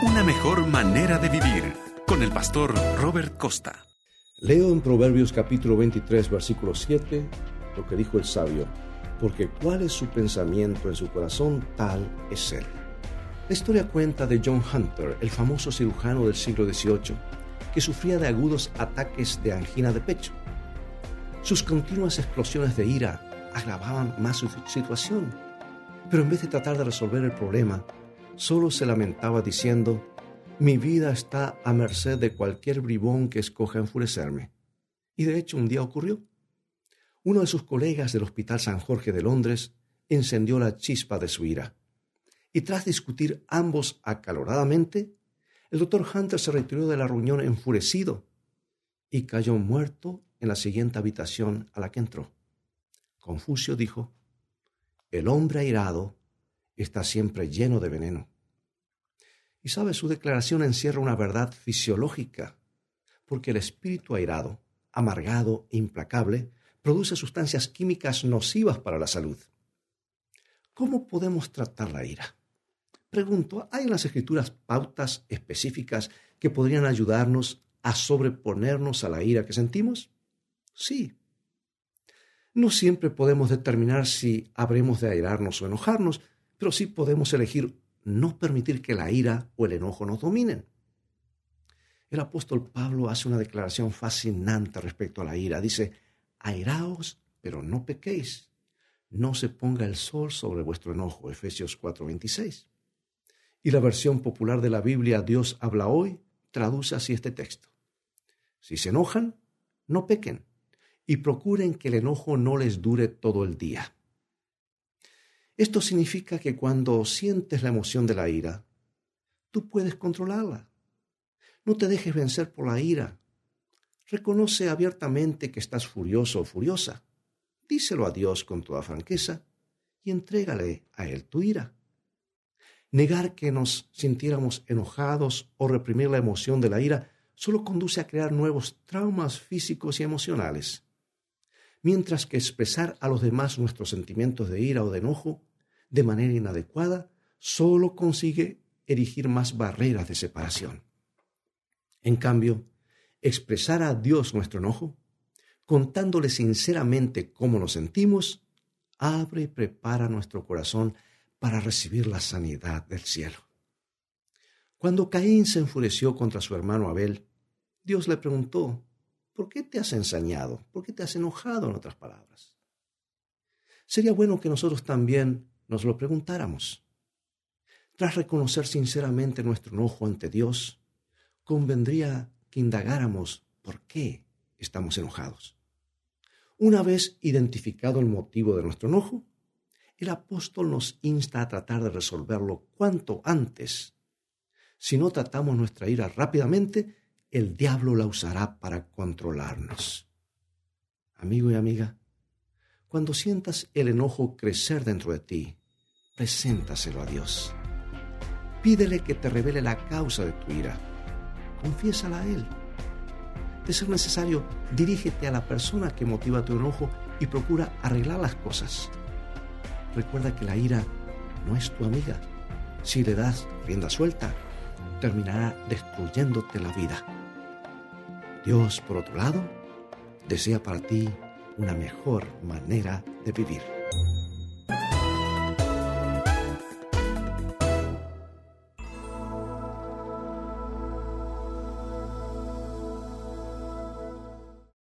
Una mejor manera de vivir con el pastor Robert Costa. Leo en Proverbios capítulo 23, versículo 7, lo que dijo el sabio, porque cuál es su pensamiento en su corazón, tal es él. La historia cuenta de John Hunter, el famoso cirujano del siglo XVIII, que sufría de agudos ataques de angina de pecho. Sus continuas explosiones de ira agravaban más su situación, pero en vez de tratar de resolver el problema, solo se lamentaba diciendo, mi vida está a merced de cualquier bribón que escoja enfurecerme. Y de hecho un día ocurrió. Uno de sus colegas del Hospital San Jorge de Londres encendió la chispa de su ira. Y tras discutir ambos acaloradamente, el doctor Hunter se retiró de la reunión enfurecido y cayó muerto en la siguiente habitación a la que entró. Confucio dijo, el hombre airado está siempre lleno de veneno. Y sabe, su declaración encierra una verdad fisiológica, porque el espíritu airado, amargado e implacable, produce sustancias químicas nocivas para la salud. ¿Cómo podemos tratar la ira? Pregunto, ¿hay en las escrituras pautas específicas que podrían ayudarnos a sobreponernos a la ira que sentimos? Sí. No siempre podemos determinar si habremos de airarnos o enojarnos, pero sí podemos elegir no permitir que la ira o el enojo nos dominen. El apóstol Pablo hace una declaración fascinante respecto a la ira. Dice, airaos, pero no pequéis. No se ponga el sol sobre vuestro enojo. Efesios 4:26. Y la versión popular de la Biblia, Dios habla hoy, traduce así este texto. Si se enojan, no pequen y procuren que el enojo no les dure todo el día. Esto significa que cuando sientes la emoción de la ira, tú puedes controlarla. No te dejes vencer por la ira. Reconoce abiertamente que estás furioso o furiosa. Díselo a Dios con toda franqueza y entrégale a Él tu ira. Negar que nos sintiéramos enojados o reprimir la emoción de la ira solo conduce a crear nuevos traumas físicos y emocionales. Mientras que expresar a los demás nuestros sentimientos de ira o de enojo de manera inadecuada solo consigue erigir más barreras de separación. En cambio, expresar a Dios nuestro enojo, contándole sinceramente cómo nos sentimos, abre y prepara nuestro corazón para recibir la sanidad del cielo. Cuando Caín se enfureció contra su hermano Abel, Dios le preguntó, ¿por qué te has ensañado? ¿Por qué te has enojado en otras palabras? Sería bueno que nosotros también nos lo preguntáramos. Tras reconocer sinceramente nuestro enojo ante Dios, convendría que indagáramos por qué estamos enojados. Una vez identificado el motivo de nuestro enojo, el apóstol nos insta a tratar de resolverlo cuanto antes. Si no tratamos nuestra ira rápidamente, el diablo la usará para controlarnos. Amigo y amiga, cuando sientas el enojo crecer dentro de ti, preséntaselo a Dios. Pídele que te revele la causa de tu ira. Confiésala a Él. De ser necesario, dirígete a la persona que motiva tu enojo y procura arreglar las cosas. Recuerda que la ira no es tu amiga. Si le das rienda suelta, terminará destruyéndote la vida. Dios, por otro lado, desea para ti una mejor manera de vivir.